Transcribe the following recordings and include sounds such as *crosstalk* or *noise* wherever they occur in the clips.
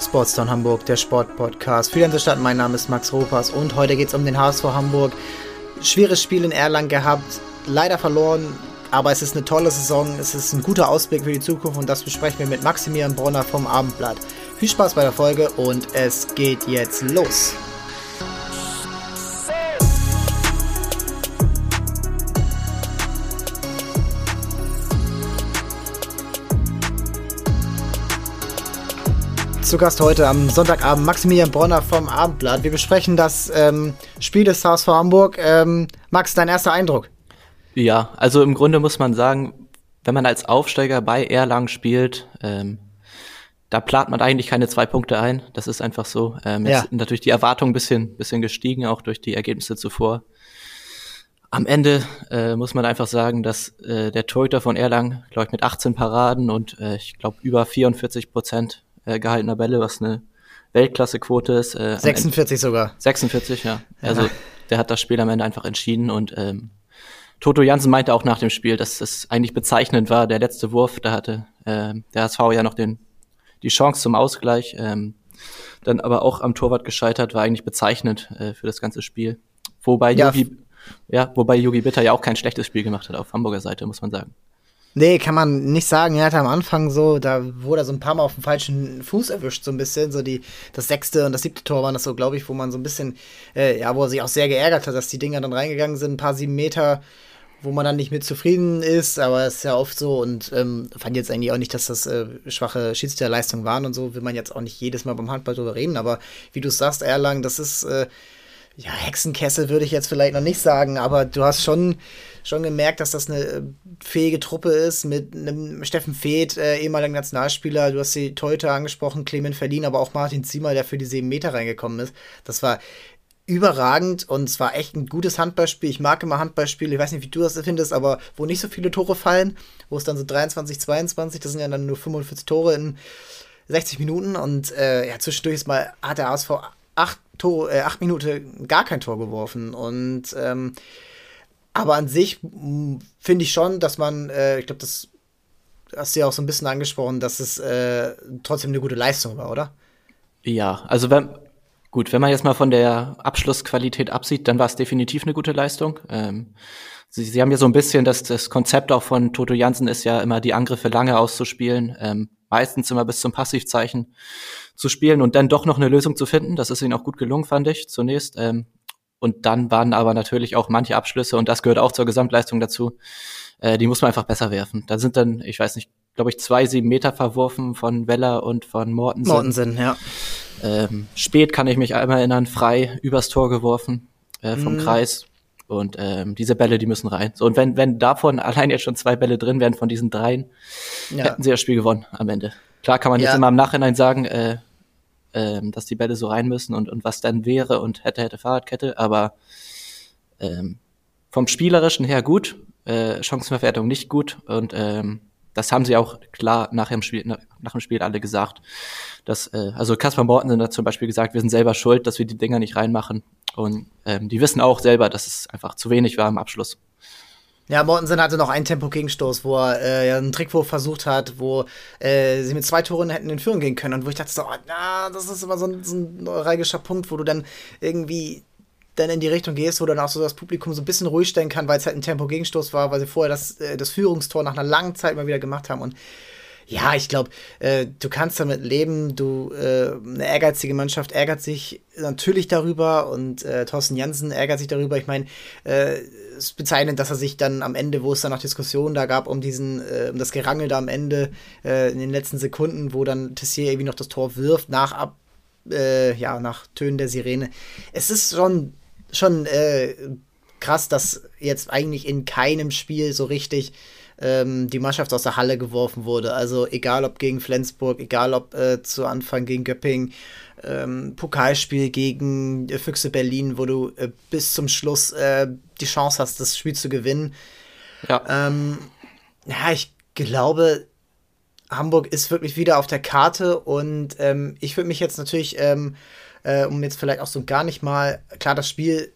Sportstown Hamburg, der Sportpodcast für die ganze Stadt. Mein Name ist Max Ropas und heute geht es um den HSV Hamburg. Schweres Spiel in Erlangen gehabt, leider verloren, aber es ist eine tolle Saison, es ist ein guter Ausblick für die Zukunft und das besprechen wir mit Maximilian Bronner vom Abendblatt. Viel Spaß bei der Folge und es geht jetzt los. Zu Gast heute am Sonntagabend Maximilian Bronner vom Abendblatt. Wir besprechen das ähm, Spiel des HSV Hamburg. Ähm, Max, dein erster Eindruck? Ja, also im Grunde muss man sagen, wenn man als Aufsteiger bei Erlangen spielt, ähm, da plant man eigentlich keine zwei Punkte ein. Das ist einfach so. Ähm, jetzt ja. sind natürlich die Erwartungen ein bisschen, bisschen gestiegen, auch durch die Ergebnisse zuvor. Am Ende äh, muss man einfach sagen, dass äh, der Torhüter von Erlangen, glaube ich, mit 18 Paraden und äh, ich glaube über 44 Prozent äh, gehaltener Bälle, was eine Weltklassequote ist. Äh, 46 sogar. 46, ja. ja. Also der hat das Spiel am Ende einfach entschieden und ähm, Toto Jansen meinte auch nach dem Spiel, dass es eigentlich bezeichnend war, der letzte Wurf, da hatte äh, der HSV ja noch den, die Chance zum Ausgleich, ähm, dann aber auch am Torwart gescheitert, war eigentlich bezeichnend äh, für das ganze Spiel. Wobei ja. Yogi, ja, wobei Yogi Bitter ja auch kein schlechtes Spiel gemacht hat auf Hamburger Seite, muss man sagen. Nee, kann man nicht sagen. Er hatte am Anfang so, da wurde er so ein paar Mal auf dem falschen Fuß erwischt, so ein bisschen. So die, das sechste und das siebte Tor waren das so, glaube ich, wo man so ein bisschen, äh, ja, wo er sich auch sehr geärgert hat, dass die Dinger dann reingegangen sind, ein paar sieben Meter, wo man dann nicht mit zufrieden ist, aber es ist ja oft so. Und ähm, fand jetzt eigentlich auch nicht, dass das äh, schwache Schiedsrichterleistungen waren und so, will man jetzt auch nicht jedes Mal beim Handball drüber reden, aber wie du sagst, Erlang, das ist, äh, ja, Hexenkessel würde ich jetzt vielleicht noch nicht sagen, aber du hast schon, schon gemerkt, dass das eine äh, fähige Truppe ist mit einem Steffen Feeth, äh, ehemaligen Nationalspieler. Du hast die Teute angesprochen, Clement Verlin, aber auch Martin Ziemer, der für die sieben Meter reingekommen ist. Das war überragend und es war echt ein gutes Handballspiel. Ich mag immer Handballspiele, ich weiß nicht, wie du das findest, aber wo nicht so viele Tore fallen, wo es dann so 23, 22, das sind ja dann nur 45 Tore in 60 Minuten und äh, ja, zwischendurch ist mal, hat der ASV acht, Tor, äh, acht Minuten gar kein Tor geworfen. Und ähm, aber an sich finde ich schon, dass man, äh, ich glaube, das hast du ja auch so ein bisschen angesprochen, dass es äh, trotzdem eine gute Leistung war, oder? Ja, also wenn, gut, wenn man jetzt mal von der Abschlussqualität absieht, dann war es definitiv eine gute Leistung. Ähm, Sie, Sie haben ja so ein bisschen, dass das Konzept auch von Toto Jansen ist ja immer die Angriffe lange auszuspielen, ähm, meistens immer bis zum Passivzeichen zu spielen und dann doch noch eine Lösung zu finden. Das ist ihnen auch gut gelungen, fand ich zunächst. Ähm, und dann waren aber natürlich auch manche Abschlüsse und das gehört auch zur Gesamtleistung dazu. Äh, die muss man einfach besser werfen. Da sind dann, ich weiß nicht, glaube ich, zwei sieben Meter verworfen von Weller und von Mortensen. Mortensen, ja. Ähm, spät kann ich mich einmal erinnern, frei übers Tor geworfen äh, vom mm. Kreis. Und ähm, diese Bälle, die müssen rein. So, und wenn, wenn davon allein jetzt schon zwei Bälle drin wären von diesen dreien, ja. hätten sie das Spiel gewonnen am Ende. Klar kann man ja. jetzt immer im Nachhinein sagen, äh, äh, dass die Bälle so rein müssen und, und was dann wäre und hätte, hätte Fahrradkette, aber ähm, vom Spielerischen her gut, äh, Chancenverwertung nicht gut und ähm, das haben sie auch klar nach dem Spiel, nach dem Spiel alle gesagt. Dass, äh, also Kaspar Morten hat zum Beispiel gesagt, wir sind selber schuld, dass wir die Dinger nicht reinmachen. Und ähm, die wissen auch selber, dass es einfach zu wenig war im Abschluss. Ja, Mortensen hatte noch einen Tempo-Gegenstoß, wo er äh, einen Trickwurf versucht hat, wo äh, sie mit zwei Toren hätten in Führung gehen können. Und wo ich dachte so, oh, na, das ist immer so ein, so ein neuralgischer Punkt, wo du dann irgendwie dann in die Richtung gehst, wo dann auch so das Publikum so ein bisschen ruhig stellen kann, weil es halt ein Tempo-Gegenstoß war, weil sie vorher das, äh, das Führungstor nach einer langen Zeit mal wieder gemacht haben. Und ja, ich glaube, äh, du kannst damit leben. Du, äh, eine ehrgeizige Mannschaft ärgert sich natürlich darüber und äh, Thorsten Jansen ärgert sich darüber. Ich meine, äh, es ist bezeichnend, dass er sich dann am Ende, wo es dann noch Diskussionen da gab, um diesen, äh, um das Gerangel da am Ende äh, in den letzten Sekunden, wo dann Tessier irgendwie noch das Tor wirft, nach ab, äh, ja, nach Tönen der Sirene. Es ist schon schon äh, krass, dass jetzt eigentlich in keinem Spiel so richtig ähm, die Mannschaft aus der Halle geworfen wurde. Also egal ob gegen Flensburg, egal ob äh, zu Anfang gegen Göpping, ähm, Pokalspiel gegen äh, Füchse Berlin, wo du äh, bis zum Schluss äh, die Chance hast, das Spiel zu gewinnen. Ja, ähm, ja ich glaube, Hamburg ist wirklich wieder auf der Karte und ähm, ich würde mich jetzt natürlich ähm, äh, um jetzt vielleicht auch so gar nicht mal, klar, das Spiel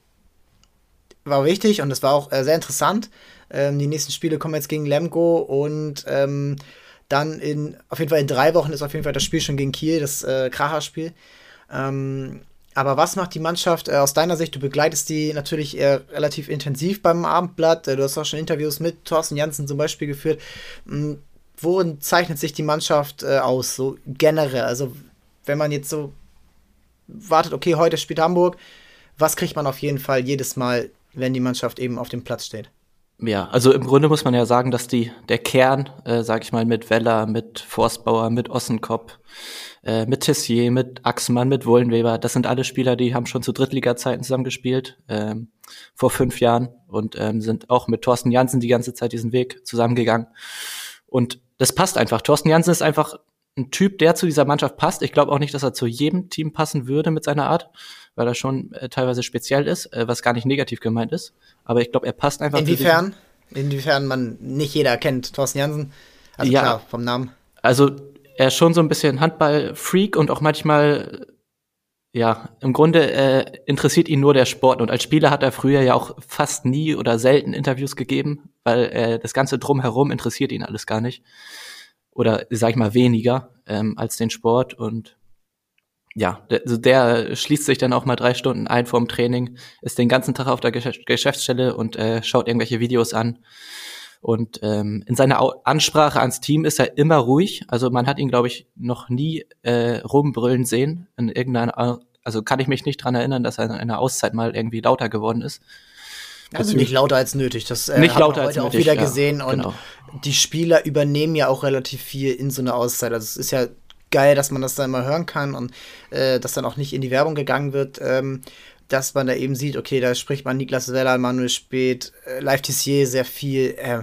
war wichtig und es war auch äh, sehr interessant. Ähm, die nächsten Spiele kommen jetzt gegen Lemgo und ähm, Dann in, auf jeden Fall in drei Wochen ist auf jeden Fall das Spiel schon gegen Kiel, das äh, Kracher-Spiel. Ähm, aber was macht die Mannschaft äh, aus deiner Sicht? Du begleitest die natürlich eher relativ intensiv beim Abendblatt. Äh, du hast auch schon Interviews mit Thorsten Janssen zum Beispiel geführt. Mhm. Worin zeichnet sich die Mannschaft äh, aus, so generell? Also, wenn man jetzt so wartet, okay, heute spielt Hamburg, was kriegt man auf jeden Fall jedes Mal, wenn die Mannschaft eben auf dem Platz steht? Ja, also im Grunde muss man ja sagen, dass die der Kern, äh, sag ich mal, mit Weller, mit Forstbauer, mit Ossenkopf, äh, mit Tessier, mit Axmann, mit Wollenweber, das sind alle Spieler, die haben schon zu Drittliga-Zeiten zusammengespielt, ähm, vor fünf Jahren und ähm, sind auch mit Thorsten Janssen die ganze Zeit diesen Weg zusammengegangen. Und das passt einfach. Thorsten Janssen ist einfach ein Typ, der zu dieser Mannschaft passt. Ich glaube auch nicht, dass er zu jedem Team passen würde mit seiner Art, weil er schon äh, teilweise speziell ist, äh, was gar nicht negativ gemeint ist. Aber ich glaube, er passt einfach. Inwiefern? Inwiefern man nicht jeder kennt Thorsten Jansen. Also ja, klar, vom Namen. Also er ist schon so ein bisschen Handball-Freak und auch manchmal, ja, im Grunde äh, interessiert ihn nur der Sport. Und als Spieler hat er früher ja auch fast nie oder selten Interviews gegeben, weil äh, das Ganze drumherum interessiert ihn alles gar nicht oder sag ich mal weniger ähm, als den Sport und ja, der, also der schließt sich dann auch mal drei Stunden ein vorm Training, ist den ganzen Tag auf der Geschäftsstelle und äh, schaut irgendwelche Videos an. Und ähm, in seiner Ansprache ans Team ist er immer ruhig. Also man hat ihn, glaube ich, noch nie äh, rumbrüllen sehen. In irgendeiner, also kann ich mich nicht dran erinnern, dass er in einer Auszeit mal irgendwie lauter geworden ist. Also nicht lauter als nötig. Das äh, nicht lauter als heute nötig, auch wieder ja, gesehen. Und genau. die Spieler übernehmen ja auch relativ viel in so einer Auszeit. Also es ist ja geil, dass man das dann mal hören kann und äh, dass dann auch nicht in die Werbung gegangen wird. Ähm, dass man da eben sieht, okay, da spricht man Niklas Weller, Manuel Speth, äh, Live Tissier sehr viel. Äh,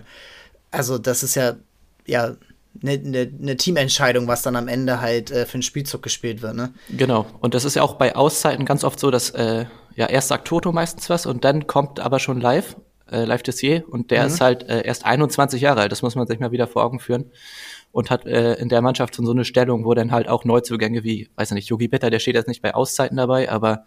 also das ist ja, ja eine, eine, eine Teamentscheidung, was dann am Ende halt äh, für einen Spielzug gespielt wird. Ne? Genau. Und das ist ja auch bei Auszeiten ganz oft so, dass äh, ja erst sagt Toto meistens was und dann kommt aber schon live, äh, live Dessier und der mhm. ist halt äh, erst 21 Jahre alt. Das muss man sich mal wieder vor Augen führen. Und hat äh, in der Mannschaft schon so eine Stellung, wo dann halt auch Neuzugänge wie, weiß nicht, Yogi Bitter, der steht jetzt nicht bei Auszeiten dabei, aber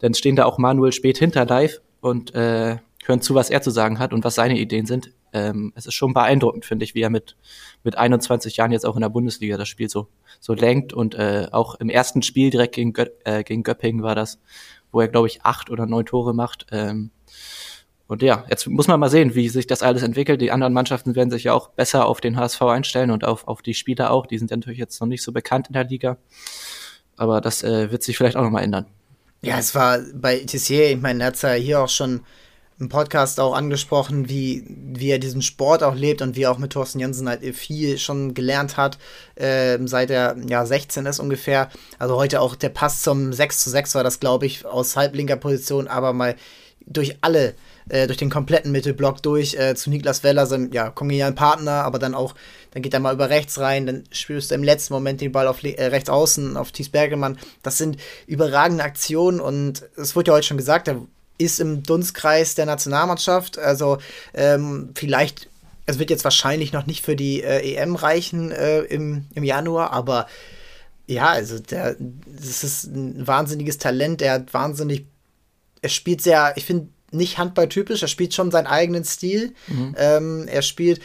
dann stehen da auch Manuel spät hinter live und äh, hören zu, was er zu sagen hat und was seine Ideen sind. Ähm, es ist schon beeindruckend, finde ich, wie er mit, mit 21 Jahren jetzt auch in der Bundesliga das Spiel so, so lenkt und äh, auch im ersten Spiel direkt gegen, Gö äh, gegen Göppingen war das, wo er, glaube ich, acht oder neun Tore macht. Ähm, und ja, jetzt muss man mal sehen, wie sich das alles entwickelt. Die anderen Mannschaften werden sich ja auch besser auf den HSV einstellen und auf, auf die Spieler auch. Die sind ja natürlich jetzt noch nicht so bekannt in der Liga. Aber das äh, wird sich vielleicht auch nochmal ändern. Ja, es war bei Tissier, ich meine, er hat ja hier auch schon im Podcast auch angesprochen, wie, wie er diesen Sport auch lebt und wie er auch mit Thorsten Jensen halt viel schon gelernt hat, äh, seit er ja 16 ist ungefähr. Also heute auch der Pass zum 6 zu 6 war das, glaube ich, aus halblinker Position, aber mal durch alle, äh, durch den kompletten Mittelblock durch äh, zu Niklas Weller, seinem ja, kongenialen Partner, aber dann auch, dann geht er mal über rechts rein, dann spürst du im letzten Moment den Ball auf äh, rechts außen, auf Thies Bergemann. Das sind überragende Aktionen und es wurde ja heute schon gesagt, er ist im Dunstkreis der Nationalmannschaft. Also ähm, vielleicht, es wird jetzt wahrscheinlich noch nicht für die äh, EM reichen äh, im, im Januar, aber ja, also der, das ist ein wahnsinniges Talent. Der hat wahnsinnig, er spielt sehr, ich finde nicht handballtypisch, er spielt schon seinen eigenen Stil. Mhm. Ähm, er spielt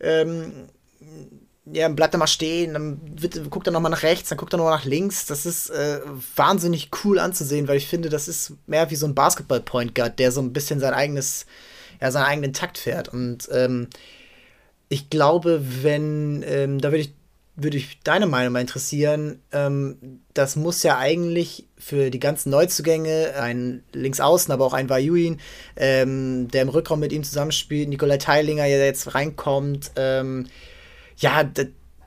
ähm, ja, bleibt er mal stehen, dann wird, guckt er nochmal nach rechts, dann guckt er nochmal nach links. Das ist äh, wahnsinnig cool anzusehen, weil ich finde, das ist mehr wie so ein Basketball-Point Guard, der so ein bisschen sein eigenes, ja, seinen eigenen Takt fährt. Und ähm, ich glaube, wenn, ähm, da würde ich, würde ich deine Meinung mal interessieren, ähm, das muss ja eigentlich für die ganzen Neuzugänge, ein Linksaußen, aber auch ein Vayuin, ähm, der im Rückraum mit ihm zusammenspielt, Nikolai Teilinger, der jetzt reinkommt, ähm, ja,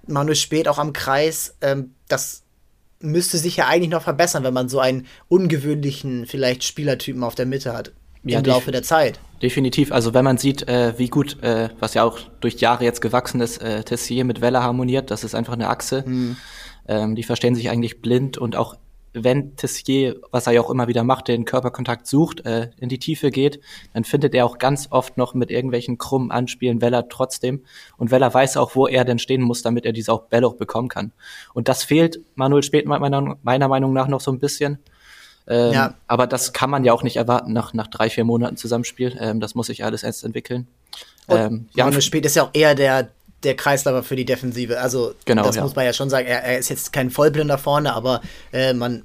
Manuel Spät auch am Kreis, ähm, das müsste sich ja eigentlich noch verbessern, wenn man so einen ungewöhnlichen, vielleicht Spielertypen auf der Mitte hat. Ja, Im Laufe der Zeit. Definitiv. Also wenn man sieht, äh, wie gut, äh, was ja auch durch Jahre jetzt gewachsen ist, äh, Tessier mit Weller harmoniert, das ist einfach eine Achse. Mhm. Ähm, die verstehen sich eigentlich blind und auch wenn Tessier, was er ja auch immer wieder macht, den Körperkontakt sucht, äh, in die Tiefe geht, dann findet er auch ganz oft noch mit irgendwelchen krummen Anspielen Weller trotzdem. Und Weller weiß auch, wo er denn stehen muss, damit er diese auch Bälle auch bekommen kann. Und das fehlt Manuel Spät meiner, meiner Meinung nach noch so ein bisschen. Ähm, ja. Aber das kann man ja auch nicht erwarten nach, nach drei, vier Monaten Zusammenspiel. Ähm, das muss sich alles erst entwickeln. Ähm, Manuel Spät ist ja auch eher der der Kreisläufer für die Defensive. Also genau, das ja. muss man ja schon sagen. Er, er, ist jetzt kein Vollblinder vorne, aber äh, man,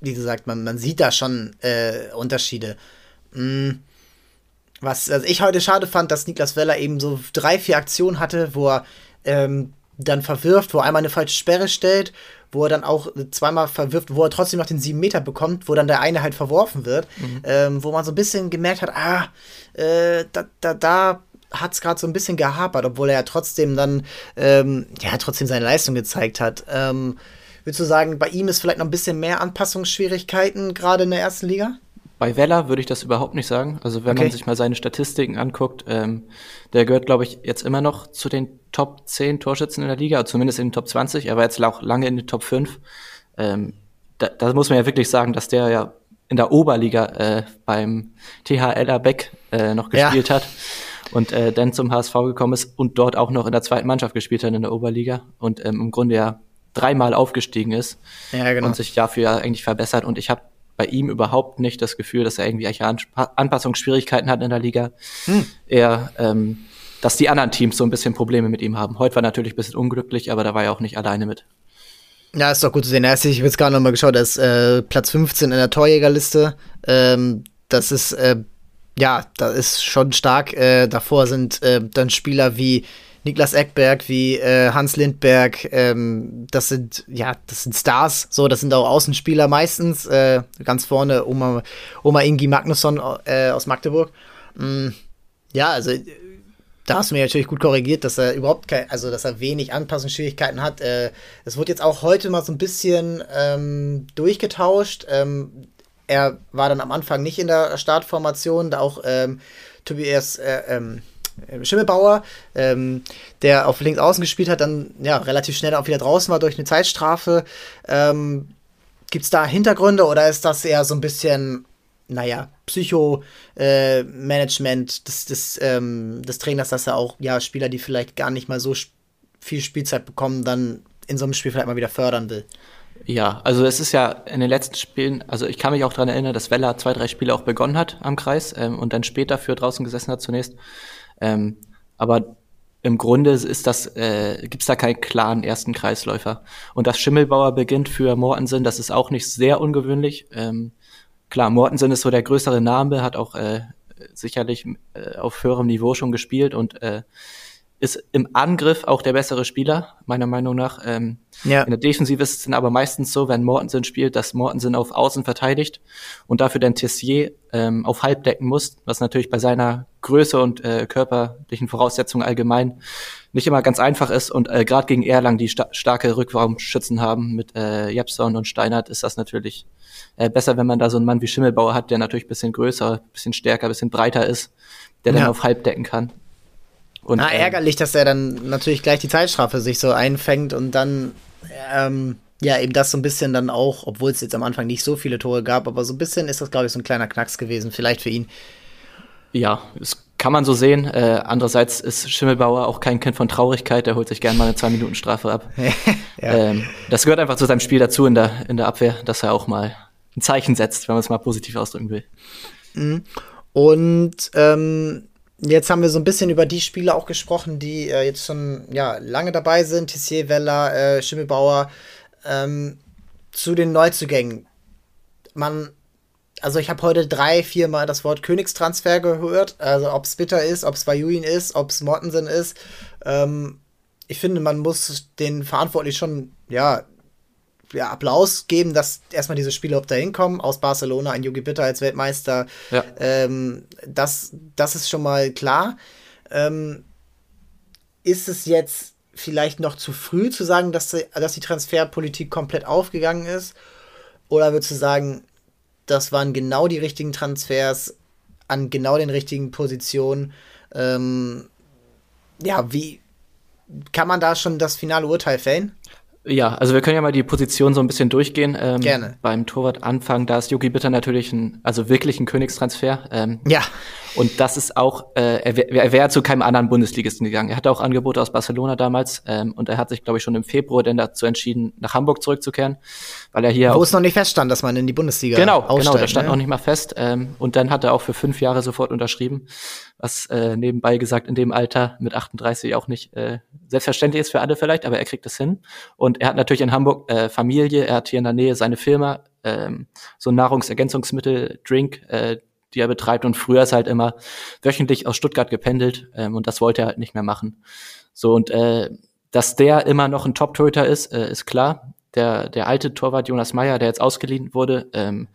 wie gesagt, man, man sieht da schon äh, Unterschiede. Mhm. Was also ich heute schade fand, dass Niklas Weller eben so drei, vier Aktionen hatte, wo er ähm, dann verwirft, wo er einmal eine falsche Sperre stellt, wo er dann auch zweimal verwirft, wo er trotzdem noch den sieben Meter bekommt, wo dann der eine halt verworfen wird, mhm. ähm, wo man so ein bisschen gemerkt hat, ah, äh, da, da, da hat es gerade so ein bisschen gehapert, obwohl er ja trotzdem dann, ähm, ja, trotzdem seine Leistung gezeigt hat. Ähm, würdest du sagen, bei ihm ist vielleicht noch ein bisschen mehr Anpassungsschwierigkeiten gerade in der ersten Liga? Bei Weller würde ich das überhaupt nicht sagen. Also wenn okay. man sich mal seine Statistiken anguckt, ähm, der gehört, glaube ich, jetzt immer noch zu den Top 10 Torschützen in der Liga, zumindest in den Top 20. Er war jetzt auch lange in den Top 5. Ähm, da, da muss man ja wirklich sagen, dass der ja in der Oberliga äh, beim THL Beck äh, noch gespielt ja. hat und äh, dann zum HSV gekommen ist und dort auch noch in der zweiten Mannschaft gespielt hat in der Oberliga und ähm, im Grunde ja dreimal aufgestiegen ist ja, genau. und sich dafür ja eigentlich verbessert. Und ich habe bei ihm überhaupt nicht das Gefühl, dass er irgendwie Anpassungsschwierigkeiten hat in der Liga. Hm. Er, ähm, dass die anderen Teams so ein bisschen Probleme mit ihm haben. Heute war natürlich ein bisschen unglücklich, aber da war er auch nicht alleine mit. Ja, ist doch gut zu sehen. Ich habe jetzt gerade nochmal geschaut, er ist äh, Platz 15 in der Torjägerliste. Ähm, das ist, äh, ja, das ist schon stark. Äh, davor sind äh, dann Spieler wie Niklas Eckberg, wie äh, Hans Lindberg, ähm, das sind, ja, das sind Stars, so, das sind auch Außenspieler meistens. Äh, ganz vorne Oma, Oma Ingi Magnusson äh, aus Magdeburg. Mm, ja, also da hast du mir natürlich gut korrigiert, dass er überhaupt kein, also dass er wenig Anpassungsschwierigkeiten hat. Äh, es wurde jetzt auch heute mal so ein bisschen ähm, durchgetauscht. Ähm, er war dann am Anfang nicht in der Startformation, da auch ähm, Tobias äh, ähm, äh, Schimmelbauer, ähm, der auf links außen gespielt hat, dann ja relativ schnell auch wieder draußen war durch eine Zeitstrafe. Ähm, Gibt es da Hintergründe oder ist das eher so ein bisschen, naja, Psycho-Management äh, des, des, ähm, des Trainers, dass er auch ja Spieler, die vielleicht gar nicht mal so viel Spielzeit bekommen, dann in so einem Spiel vielleicht mal wieder fördern will? Ja, also es ist ja in den letzten Spielen, also ich kann mich auch daran erinnern, dass Weller zwei, drei Spiele auch begonnen hat am Kreis ähm, und dann später für draußen gesessen hat zunächst. Ähm, aber im Grunde ist das, äh, gibt es da keinen klaren ersten Kreisläufer. Und dass Schimmelbauer beginnt für Mortensen, das ist auch nicht sehr ungewöhnlich. Ähm, klar, Mortensen ist so der größere Name, hat auch äh, sicherlich äh, auf höherem Niveau schon gespielt und äh, ist im Angriff auch der bessere Spieler, meiner Meinung nach. Ähm, ja. In der Defensive ist es dann aber meistens so, wenn Mortensen spielt, dass Mortensen auf Außen verteidigt und dafür dann Tessier ähm, auf Halb decken muss, was natürlich bei seiner Größe und äh, körperlichen Voraussetzungen allgemein nicht immer ganz einfach ist. Und äh, gerade gegen Erlang, die sta starke Rückraumschützen haben mit äh, Jepson und Steinert, ist das natürlich äh, besser, wenn man da so einen Mann wie Schimmelbauer hat, der natürlich bisschen größer, bisschen stärker, bisschen breiter ist, der ja. dann auf Halb decken kann. Und, Na, ähm, ärgerlich, dass er dann natürlich gleich die Zeitstrafe sich so einfängt und dann ähm, ja eben das so ein bisschen dann auch, obwohl es jetzt am Anfang nicht so viele Tore gab, aber so ein bisschen ist das, glaube ich, so ein kleiner Knacks gewesen, vielleicht für ihn. Ja, das kann man so sehen. Äh, andererseits ist Schimmelbauer auch kein Kind von Traurigkeit, der holt sich gerne mal eine Zwei-Minuten-Strafe ab. *laughs* ja. ähm, das gehört einfach zu seinem Spiel dazu in der, in der Abwehr, dass er auch mal ein Zeichen setzt, wenn man es mal positiv ausdrücken will. Mhm. Und ähm, Jetzt haben wir so ein bisschen über die Spieler auch gesprochen, die äh, jetzt schon ja, lange dabei sind. Tissier, Weller, äh, Schimmelbauer. Ähm, zu den Neuzugängen. Man, also ich habe heute drei, vier Mal das Wort Königstransfer gehört. Also ob es Bitter ist, ob es Vajuin ist, ob es Mortensen ist. Ähm, ich finde, man muss den Verantwortlich schon, ja, ja, Applaus geben, dass erstmal diese Spieler überhaupt da hinkommen. Aus Barcelona, ein Yogi Bitter als Weltmeister. Ja. Ähm, das, das ist schon mal klar. Ähm, ist es jetzt vielleicht noch zu früh zu sagen, dass die, dass die Transferpolitik komplett aufgegangen ist? Oder würdest du sagen, das waren genau die richtigen Transfers an genau den richtigen Positionen? Ähm, ja, wie kann man da schon das finale Urteil fällen? Ja, also wir können ja mal die Position so ein bisschen durchgehen. Ähm, Gerne. Beim Torwart anfangen, da ist Yogi Bitter natürlich ein, also wirklich ein Königstransfer. Ähm, ja. Und das ist auch, äh, er wäre wär zu keinem anderen Bundesligisten gegangen. Er hatte auch Angebote aus Barcelona damals ähm, und er hat sich, glaube ich, schon im Februar dann dazu entschieden, nach Hamburg zurückzukehren, weil er hier Wo es noch nicht feststand, dass man in die Bundesliga Genau, genau, da stand ne? noch nicht mal fest. Ähm, und dann hat er auch für fünf Jahre sofort unterschrieben, was äh, nebenbei gesagt in dem Alter mit 38 auch nicht äh, selbstverständlich ist für alle vielleicht, aber er kriegt es hin. Und er hat natürlich in Hamburg äh, Familie, er hat hier in der Nähe seine Firma, ähm, so ein Nahrungsergänzungsmittel, Drink, äh, die er betreibt. Und früher ist halt immer wöchentlich aus Stuttgart gependelt ähm, und das wollte er halt nicht mehr machen. So und äh, dass der immer noch ein Top-Torhüter ist, äh, ist klar. Der, der alte Torwart Jonas Meyer, der jetzt ausgeliehen wurde, ähm,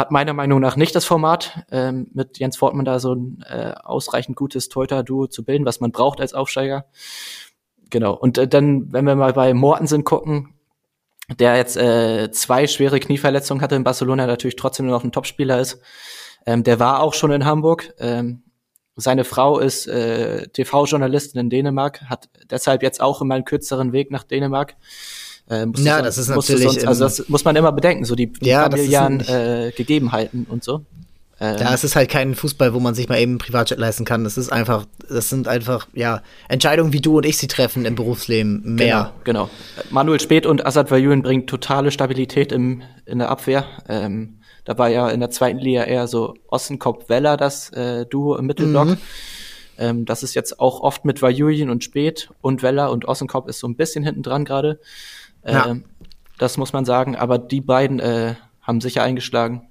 hat meiner Meinung nach nicht das Format, ähm, mit Jens Fortmann da so ein äh, ausreichend gutes Torhüter-Duo zu bilden, was man braucht als Aufsteiger. Genau. Und äh, dann, wenn wir mal bei Mortensen gucken, der jetzt äh, zwei schwere Knieverletzungen hatte in Barcelona, natürlich trotzdem noch ein Topspieler ist. Ähm, der war auch schon in Hamburg. Ähm, seine Frau ist äh, TV-Journalistin in Dänemark, hat deshalb jetzt auch immer einen kürzeren Weg nach Dänemark. Äh, ja, sonst, das ist natürlich. Sonst, also das muss man immer bedenken, so die, die ja, familiären äh, Gegebenheiten und so. Ähm, ja, es ist halt kein Fußball, wo man sich mal eben Privatjet leisten kann. Das ist einfach, das sind einfach, ja, Entscheidungen, wie du und ich sie treffen im Berufsleben. Mehr. Genau, genau. Manuel Speth und Assad Vayun bringen totale Stabilität im, in der Abwehr. Ähm, da war ja in der zweiten Liga eher so Ossenkopf-Weller das äh, Duo im Mittelblock. Mhm. Ähm, das ist jetzt auch oft mit Vajulin und Spät und Weller und Ossenkopf ist so ein bisschen hinten dran gerade. Ja. Das muss man sagen. Aber die beiden äh, haben sicher eingeschlagen.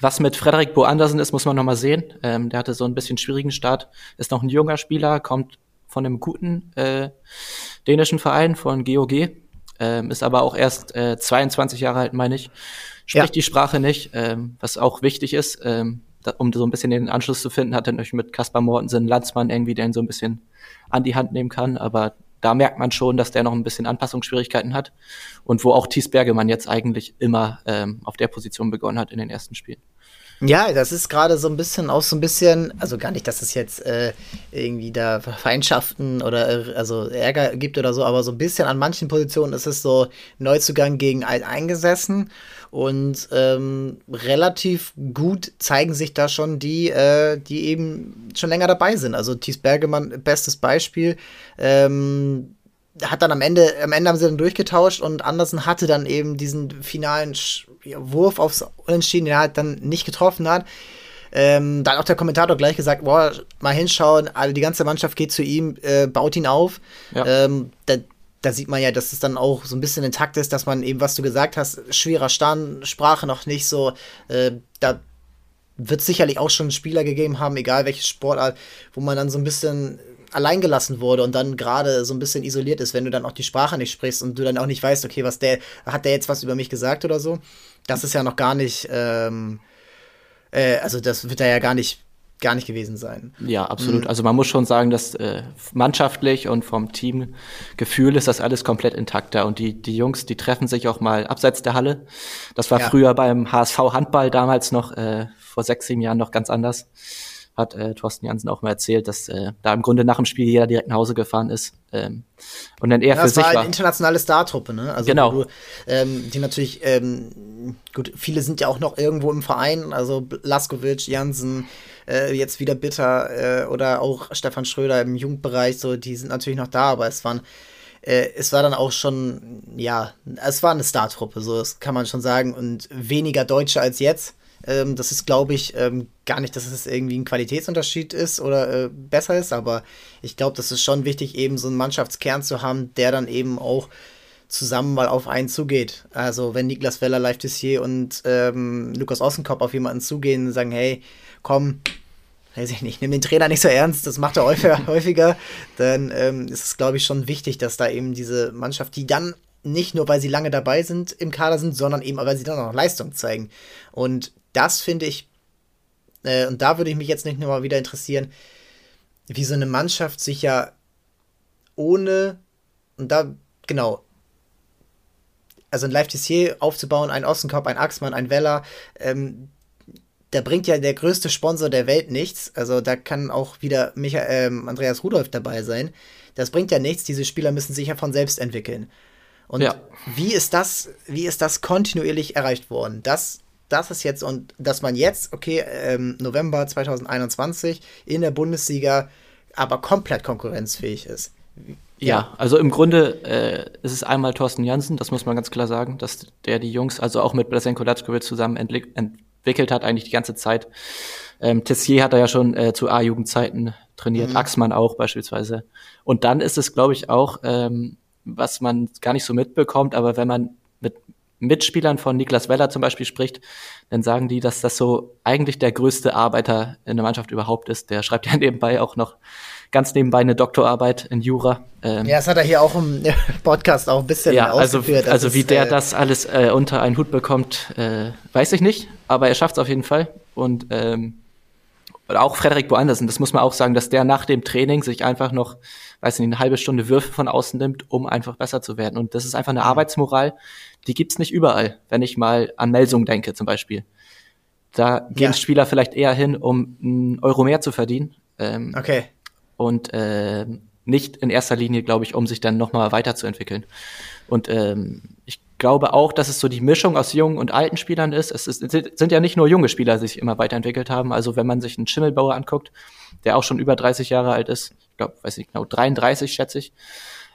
Was mit Frederik Bo Andersen ist, muss man noch mal sehen. Ähm, der hatte so ein bisschen schwierigen Start. Ist noch ein junger Spieler, kommt von einem guten äh, dänischen Verein, von GOG. Ähm, ist aber auch erst äh, 22 Jahre alt, meine ich. Spricht ja. die Sprache nicht, ähm, was auch wichtig ist. Ähm, da, um so ein bisschen den Anschluss zu finden, hat er natürlich mit Kaspar Mortensen Landsmann irgendwie, der ihn so ein bisschen an die Hand nehmen kann. Aber da merkt man schon, dass der noch ein bisschen Anpassungsschwierigkeiten hat und wo auch Thies Bergemann jetzt eigentlich immer ähm, auf der Position begonnen hat in den ersten Spielen. Ja, das ist gerade so ein bisschen auch so ein bisschen, also gar nicht, dass es jetzt äh, irgendwie da Feindschaften oder äh, also Ärger gibt oder so, aber so ein bisschen an manchen Positionen ist es so Neuzugang gegen Alteingesessen und ähm, relativ gut zeigen sich da schon die, äh, die eben schon länger dabei sind. Also Thies Bergemann, bestes Beispiel. Ähm, hat dann am Ende, am Ende haben sie dann durchgetauscht und Andersen hatte dann eben diesen finalen Wurf aufs Unentschieden, den er halt dann nicht getroffen hat. Ähm, da hat auch der Kommentator gleich gesagt, boah, mal hinschauen, also die ganze Mannschaft geht zu ihm, äh, baut ihn auf. Ja. Ähm, da, da, sieht man ja, dass es dann auch so ein bisschen intakt ist, dass man eben, was du gesagt hast, schwerer Stand, Sprache noch nicht so, äh, da wird sicherlich auch schon Spieler gegeben haben, egal welche Sportart, wo man dann so ein bisschen alleingelassen wurde und dann gerade so ein bisschen isoliert ist, wenn du dann auch die Sprache nicht sprichst und du dann auch nicht weißt, okay, was der, hat der jetzt was über mich gesagt oder so? Das ist ja noch gar nicht, ähm, äh, also das wird da ja gar nicht gar nicht gewesen sein. Ja, absolut. Mhm. Also man muss schon sagen, dass äh, mannschaftlich und vom Teamgefühl ist das alles komplett intakt da. Und die, die Jungs, die treffen sich auch mal abseits der Halle. Das war ja. früher beim HSV Handball damals noch, äh, vor sechs, sieben Jahren noch ganz anders hat äh, Thorsten Jansen auch mal erzählt, dass äh, da im Grunde nach dem Spiel jeder direkt nach Hause gefahren ist ähm, und dann eher ja, für sich war. Das war eine internationale Startruppe, ne? Also genau. Du, ähm, die natürlich ähm, gut, viele sind ja auch noch irgendwo im Verein, also Laskovic, Jansen, äh, jetzt wieder Bitter äh, oder auch Stefan Schröder im Jugendbereich, so die sind natürlich noch da, aber es waren äh, es war dann auch schon, ja, es war eine Startruppe, so das kann man schon sagen und weniger Deutsche als jetzt. Ähm, das ist, glaube ich, ähm, gar nicht, dass es irgendwie ein Qualitätsunterschied ist oder äh, besser ist, aber ich glaube, das ist schon wichtig, eben so einen Mannschaftskern zu haben, der dann eben auch zusammen mal auf einen zugeht. Also wenn Niklas Weller, Live Tissier und ähm, Lukas Ossenkopf auf jemanden zugehen und sagen, hey, komm, weiß ich nicht, nimm den Trainer nicht so ernst, das macht er *laughs* häufiger, dann ähm, ist es, glaube ich, schon wichtig, dass da eben diese Mannschaft, die dann nicht nur, weil sie lange dabei sind, im Kader sind, sondern eben, weil sie dann auch Leistung zeigen. Und das finde ich, äh, und da würde ich mich jetzt nicht nochmal wieder interessieren, wie so eine Mannschaft sich ja ohne, und da, genau, also ein Live Tissier aufzubauen, ein Ossenkopf, ein Axmann, ein Weller, ähm, da bringt ja der größte Sponsor der Welt nichts. Also da kann auch wieder Michael, ähm, Andreas Rudolph dabei sein. Das bringt ja nichts. Diese Spieler müssen sich ja von selbst entwickeln. Und ja. wie ist das, wie ist das kontinuierlich erreicht worden? Das das ist jetzt und dass man jetzt, okay, ähm, November 2021 in der Bundesliga aber komplett konkurrenzfähig ist. Ja, also im Grunde äh, ist es einmal Thorsten Jansen, das muss man ganz klar sagen, dass der die Jungs, also auch mit Blasenko Latkovic zusammen entwickelt entwickelt hat, eigentlich die ganze Zeit. Ähm, Tessier hat er ja schon äh, zu A-Jugendzeiten trainiert, mhm. Axmann auch beispielsweise. Und dann ist es, glaube ich, auch, ähm, was man gar nicht so mitbekommt, aber wenn man mit Mitspielern von Niklas Weller zum Beispiel spricht, dann sagen die, dass das so eigentlich der größte Arbeiter in der Mannschaft überhaupt ist. Der schreibt *laughs* ja nebenbei auch noch ganz nebenbei eine Doktorarbeit in Jura. Ähm, ja, das hat er hier auch im *laughs* Podcast auch ein bisschen ja, also, ausgeführt. Also, wie ist, der äh, das alles äh, unter einen Hut bekommt, äh, weiß ich nicht, aber er schafft es auf jeden Fall. Und ähm, auch Frederik Bo Andersen, das muss man auch sagen, dass der nach dem Training sich einfach noch, weiß nicht, eine halbe Stunde Würfe von außen nimmt, um einfach besser zu werden. Und das ist einfach eine. Arbeitsmoral, die gibt's nicht überall. Wenn ich mal an Melsung denke zum Beispiel. Da gehen ja. Spieler vielleicht eher hin, um einen Euro mehr zu verdienen. Ähm, okay. Und äh, nicht in erster Linie, glaube ich, um sich dann nochmal weiterzuentwickeln. Und ähm, ich glaube auch, dass es so die Mischung aus jungen und alten Spielern ist. Es ist, sind ja nicht nur junge Spieler, die sich immer weiterentwickelt haben. Also wenn man sich einen Schimmelbauer anguckt, der auch schon über 30 Jahre alt ist, ich glaube, weiß nicht genau, 33 schätze ich.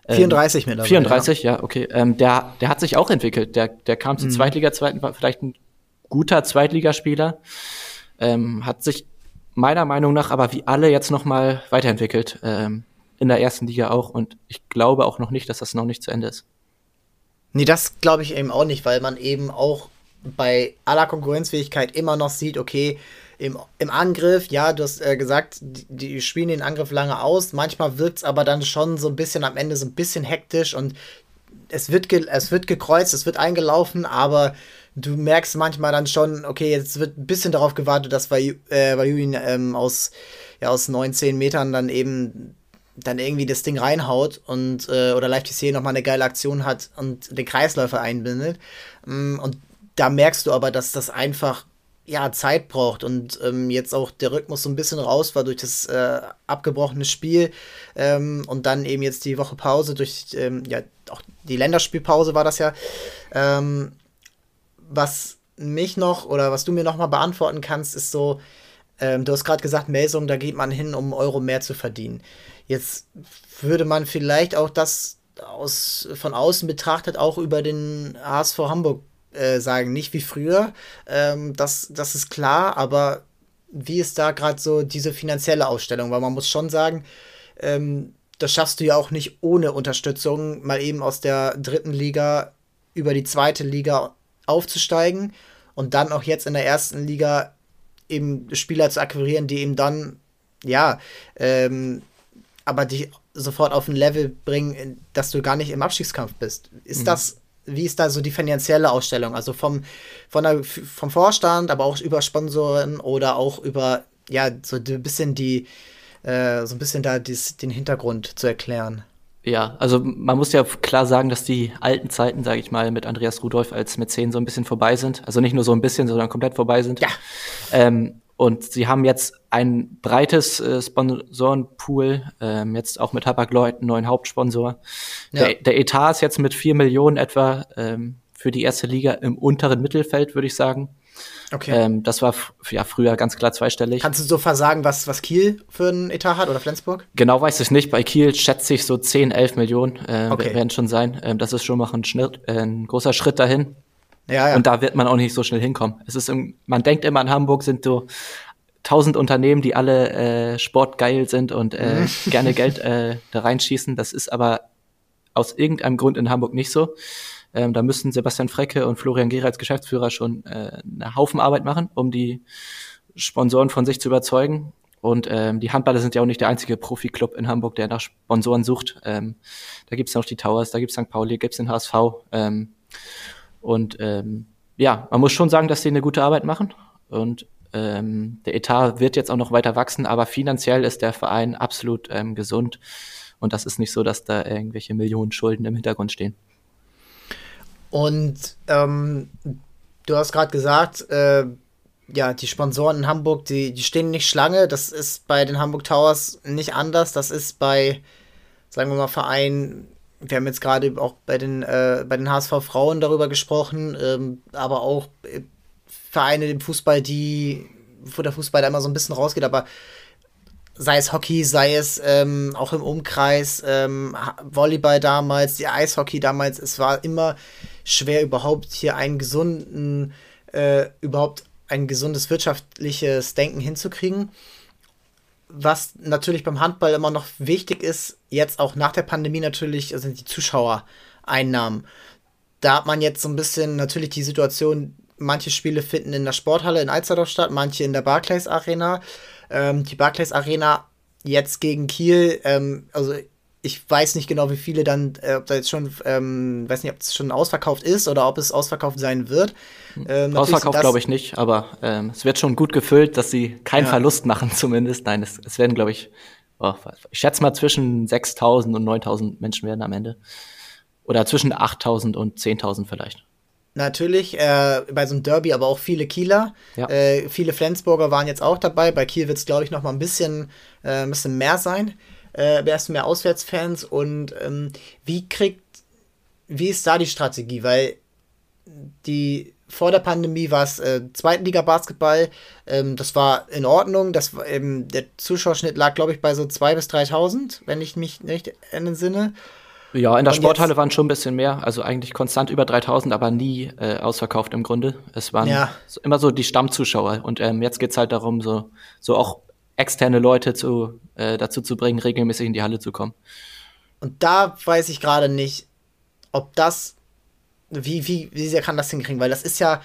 34 ähm, mittlerweile. 34, ja, ja okay. Ähm, der, der hat sich auch entwickelt. Der, der kam zur mhm. Zweitliga, zweiten, war vielleicht ein guter Zweitligaspieler. Ähm, hat sich meiner Meinung nach aber wie alle jetzt noch mal weiterentwickelt. Ähm, in der ersten Liga auch. Und ich glaube auch noch nicht, dass das noch nicht zu Ende ist. Nee, das glaube ich eben auch nicht, weil man eben auch bei aller Konkurrenzfähigkeit immer noch sieht, okay, im, im Angriff, ja, du hast äh, gesagt, die, die, spielen den Angriff lange aus. Manchmal wirkt es aber dann schon so ein bisschen am Ende so ein bisschen hektisch und es wird, es wird gekreuzt, es wird eingelaufen, aber du merkst manchmal dann schon, okay, jetzt wird ein bisschen darauf gewartet, dass Vajuin äh, ähm, aus, ja, aus 19 Metern dann eben dann irgendwie das Ding reinhaut und äh, oder Live TC nochmal eine geile Aktion hat und den Kreisläufer einbindet. Mm, und da merkst du aber, dass das einfach ja Zeit braucht und ähm, jetzt auch der Rhythmus so ein bisschen raus war durch das äh, abgebrochene Spiel ähm, und dann eben jetzt die Woche Pause durch ähm, ja auch die Länderspielpause war das ja. Ähm, was mich noch oder was du mir noch mal beantworten kannst, ist so, ähm, du hast gerade gesagt, Melsung, da geht man hin, um Euro mehr zu verdienen. Jetzt würde man vielleicht auch das aus, von außen betrachtet auch über den HSV Hamburg äh, sagen. Nicht wie früher, ähm, das, das ist klar, aber wie ist da gerade so diese finanzielle Ausstellung? Weil man muss schon sagen, ähm, das schaffst du ja auch nicht ohne Unterstützung, mal eben aus der dritten Liga über die zweite Liga aufzusteigen und dann auch jetzt in der ersten Liga eben Spieler zu akquirieren, die eben dann, ja, ähm, aber dich sofort auf ein Level bringen, dass du gar nicht im Abstiegskampf bist. Ist mhm. das, wie ist da so die finanzielle Ausstellung? Also vom, von der, vom Vorstand, aber auch über Sponsoren oder auch über, ja, so ein bisschen die, äh, so ein bisschen da dies, den Hintergrund zu erklären. Ja, also man muss ja klar sagen, dass die alten Zeiten, sage ich mal, mit Andreas Rudolph als Mäzen so ein bisschen vorbei sind. Also nicht nur so ein bisschen, sondern komplett vorbei sind. Ja. Ähm, und sie haben jetzt ein breites äh, Sponsorenpool, ähm, jetzt auch mit einen neuen Hauptsponsor. Ja. Der, der, Etat ist jetzt mit vier Millionen etwa ähm, für die erste Liga im unteren Mittelfeld, würde ich sagen. Okay. Ähm, das war ja früher ganz klar zweistellig. Kannst du so versagen, was, was Kiel für einen Etat hat oder Flensburg? Genau weiß ich nicht. Bei Kiel schätze ich so 10, 11 Millionen äh, okay. werden schon sein. Ähm, das ist schon mal ein, Schnitt, äh, ein großer Schritt dahin. Ja, ja. Und da wird man auch nicht so schnell hinkommen. Es ist, man denkt immer, in Hamburg sind so tausend Unternehmen, die alle äh, sportgeil sind und äh, mhm. *laughs* gerne Geld äh, da reinschießen. Das ist aber aus irgendeinem Grund in Hamburg nicht so. Ähm, da müssen Sebastian Frecke und Florian Gehrer als Geschäftsführer schon äh, eine Haufen Arbeit machen, um die Sponsoren von sich zu überzeugen. Und ähm, die Handballer sind ja auch nicht der einzige Profi-Club in Hamburg, der nach Sponsoren sucht. Ähm, da gibt's noch die Towers, da gibt's St. Pauli, gibt's den HSV. Ähm, und ähm, ja, man muss schon sagen, dass die eine gute Arbeit machen. Und ähm, der Etat wird jetzt auch noch weiter wachsen, aber finanziell ist der Verein absolut ähm, gesund. Und das ist nicht so, dass da irgendwelche Millionen Schulden im Hintergrund stehen. Und ähm, du hast gerade gesagt, äh, ja, die Sponsoren in Hamburg, die, die stehen nicht Schlange. Das ist bei den Hamburg Towers nicht anders. Das ist bei, sagen wir mal, Vereinen wir haben jetzt gerade auch bei den, äh, bei den HSV Frauen darüber gesprochen, ähm, aber auch äh, Vereine im Fußball, die, wo der Fußball da immer so ein bisschen rausgeht, aber sei es Hockey, sei es ähm, auch im Umkreis, ähm, Volleyball damals, die Eishockey damals, es war immer schwer, überhaupt hier einen gesunden, äh, überhaupt ein gesundes wirtschaftliches Denken hinzukriegen. Was natürlich beim Handball immer noch wichtig ist, jetzt auch nach der Pandemie natürlich, sind die Zuschauereinnahmen. Da hat man jetzt so ein bisschen natürlich die Situation, manche Spiele finden in der Sporthalle in Alsterdorf statt, manche in der Barclays Arena. Ähm, die Barclays Arena jetzt gegen Kiel, ähm, also ich weiß nicht genau, wie viele dann, äh, ob da jetzt schon, ähm, weiß nicht, ob es schon ausverkauft ist oder ob es ausverkauft sein wird. Ähm, ausverkauft glaube ich nicht, aber ähm, es wird schon gut gefüllt, dass sie keinen ja. Verlust machen *laughs* zumindest. Nein, es, es werden, glaube ich, oh, ich schätze mal zwischen 6.000 und 9.000 Menschen werden am Ende. Oder zwischen 8.000 und 10.000 vielleicht. Natürlich, äh, bei so einem Derby, aber auch viele Kieler. Ja. Äh, viele Flensburger waren jetzt auch dabei. Bei Kiel wird es, glaube ich, noch mal ein bisschen, äh, ein bisschen mehr sein äh, wärst du mehr Auswärtsfans und ähm, wie kriegt, wie ist da die Strategie? Weil die vor der Pandemie war es äh, Zweitliga-Basketball, ähm, das war in Ordnung, das ähm, der Zuschauerschnitt lag, glaube ich, bei so 2.000 bis 3.000, wenn ich mich nicht in den Sinne. Ja, in der und Sporthalle waren schon ein bisschen mehr, also eigentlich konstant über 3000, aber nie äh, ausverkauft im Grunde. Es waren ja. immer so die Stammzuschauer und ähm, jetzt geht's halt darum, so, so auch externe Leute zu, äh, dazu zu bringen, regelmäßig in die Halle zu kommen. Und da weiß ich gerade nicht, ob das, wie, wie, wie sehr kann das hinkriegen, weil das ist ja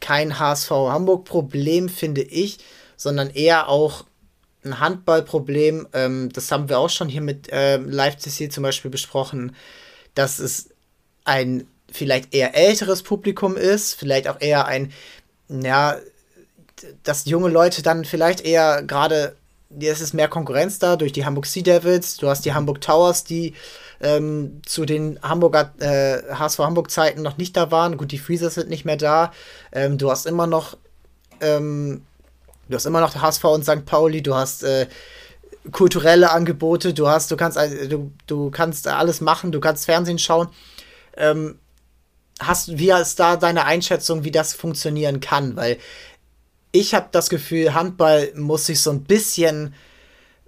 kein HSV Hamburg-Problem, finde ich, sondern eher auch ein Handballproblem. Ähm, das haben wir auch schon hier mit äh, Live-CC zum Beispiel besprochen, dass es ein vielleicht eher älteres Publikum ist, vielleicht auch eher ein, ja, dass junge Leute dann vielleicht eher gerade, es ist mehr Konkurrenz da durch die Hamburg Sea Devils, du hast die Hamburg Towers, die ähm, zu den Hamburger äh, HSV Hamburg Zeiten noch nicht da waren. Gut, die Freezers sind nicht mehr da. Ähm, du hast immer noch ähm, du hast immer noch HSV und St. Pauli, du hast äh, kulturelle Angebote, du hast, du kannst, du, du kannst alles machen, du kannst Fernsehen schauen. Ähm, hast, wie ist da deine Einschätzung, wie das funktionieren kann? Weil ich habe das Gefühl, Handball muss sich so ein bisschen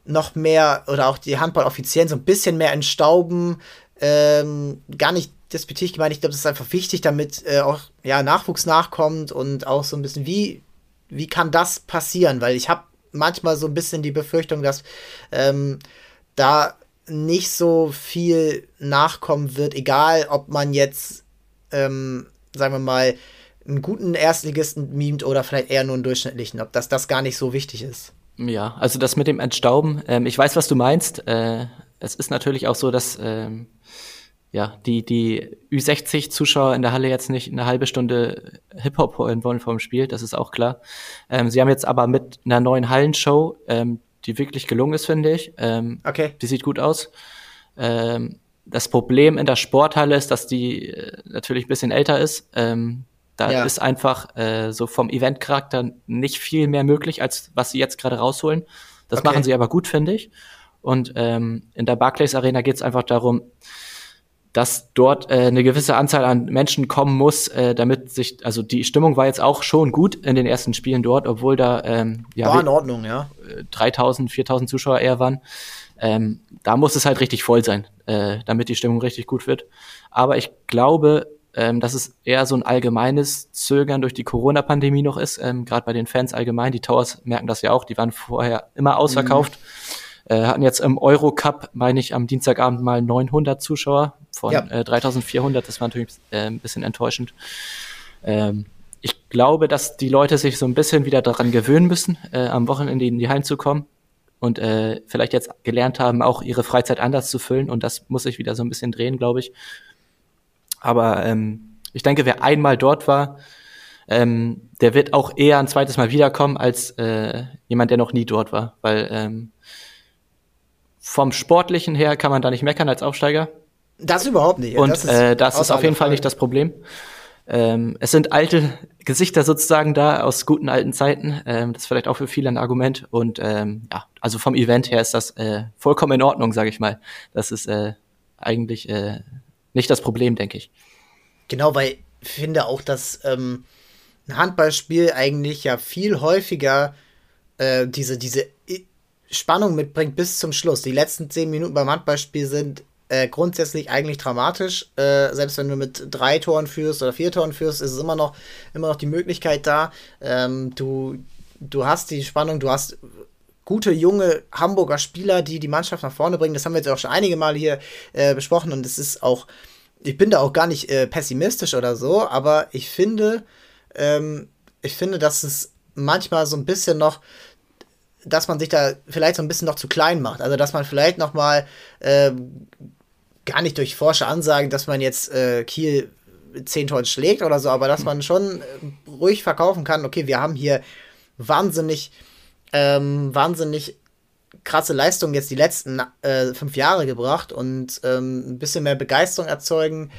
noch mehr, oder auch die Handballoffiziellen so ein bisschen mehr entstauben. Ähm, gar nicht despektierlich gemeint, ich glaube, das ist einfach wichtig, damit äh, auch ja, Nachwuchs nachkommt und auch so ein bisschen, wie, wie kann das passieren? Weil ich habe manchmal so ein bisschen die Befürchtung, dass ähm, da nicht so viel nachkommen wird, egal ob man jetzt, ähm, sagen wir mal, einen guten Erstligisten mimt oder vielleicht eher nur einen durchschnittlichen, ob das, das gar nicht so wichtig ist. Ja, also das mit dem Entstauben, ähm, ich weiß, was du meinst. Äh, es ist natürlich auch so, dass ähm, ja, die, die Ü60-Zuschauer in der Halle jetzt nicht eine halbe Stunde Hip-Hop holen wollen vom Spiel, das ist auch klar. Ähm, sie haben jetzt aber mit einer neuen Hallenshow, ähm, die wirklich gelungen ist, finde ich. Ähm, okay. Die sieht gut aus. Ähm, das Problem in der Sporthalle ist, dass die äh, natürlich ein bisschen älter ist. Ähm, da ja. ist einfach äh, so vom Event-Charakter nicht viel mehr möglich, als was sie jetzt gerade rausholen. Das okay. machen sie aber gut, finde ich. Und ähm, in der Barclays Arena geht es einfach darum, dass dort äh, eine gewisse Anzahl an Menschen kommen muss, äh, damit sich, also die Stimmung war jetzt auch schon gut in den ersten Spielen dort, obwohl da ähm, ja, war in Ordnung, ja. 3000, äh, 4000 Zuschauer eher waren. Ähm, da muss es halt richtig voll sein, äh, damit die Stimmung richtig gut wird. Aber ich glaube, ähm, dass es eher so ein allgemeines Zögern durch die Corona-Pandemie noch ist, ähm, gerade bei den Fans allgemein. Die Towers merken das ja auch, die waren vorher immer ausverkauft. Mhm. Äh, hatten jetzt im Eurocup, meine ich, am Dienstagabend mal 900 Zuschauer von ja. äh, 3400. Das war natürlich äh, ein bisschen enttäuschend. Ähm, ich glaube, dass die Leute sich so ein bisschen wieder daran gewöhnen müssen, äh, am Wochenende in die Hallen zu kommen und äh, vielleicht jetzt gelernt haben, auch ihre Freizeit anders zu füllen. Und das muss sich wieder so ein bisschen drehen, glaube ich. Aber ähm, ich denke, wer einmal dort war, ähm, der wird auch eher ein zweites Mal wiederkommen als äh, jemand, der noch nie dort war. Weil ähm, vom Sportlichen her kann man da nicht meckern als Aufsteiger. Das überhaupt nicht. Und das ist, äh, das ist auf jeden Fall nicht das Problem. Ähm, es sind alte Gesichter sozusagen da aus guten alten Zeiten. Ähm, das ist vielleicht auch für viele ein Argument. Und ähm, ja, also vom Event her ist das äh, vollkommen in Ordnung, sage ich mal. Das ist äh, eigentlich äh, nicht das Problem, denke ich. Genau, weil ich finde auch, dass ähm, ein Handballspiel eigentlich ja viel häufiger äh, diese, diese Spannung mitbringt bis zum Schluss. Die letzten zehn Minuten beim Handballspiel sind äh, grundsätzlich eigentlich dramatisch. Äh, selbst wenn du mit drei Toren führst oder vier Toren führst, ist es immer noch, immer noch die Möglichkeit da. Ähm, du, du hast die Spannung, du hast gute junge Hamburger Spieler, die die Mannschaft nach vorne bringen. Das haben wir jetzt auch schon einige Mal hier äh, besprochen und es ist auch, ich bin da auch gar nicht äh, pessimistisch oder so, aber ich finde, ähm, ich finde, dass es manchmal so ein bisschen noch dass man sich da vielleicht so ein bisschen noch zu klein macht. Also, dass man vielleicht noch mal äh, gar nicht durch forsche Ansagen, dass man jetzt äh, Kiel zehn Tonnen schlägt oder so, aber dass man schon äh, ruhig verkaufen kann, okay, wir haben hier wahnsinnig, ähm, wahnsinnig krasse Leistungen jetzt die letzten äh, fünf Jahre gebracht und ähm, ein bisschen mehr Begeisterung erzeugen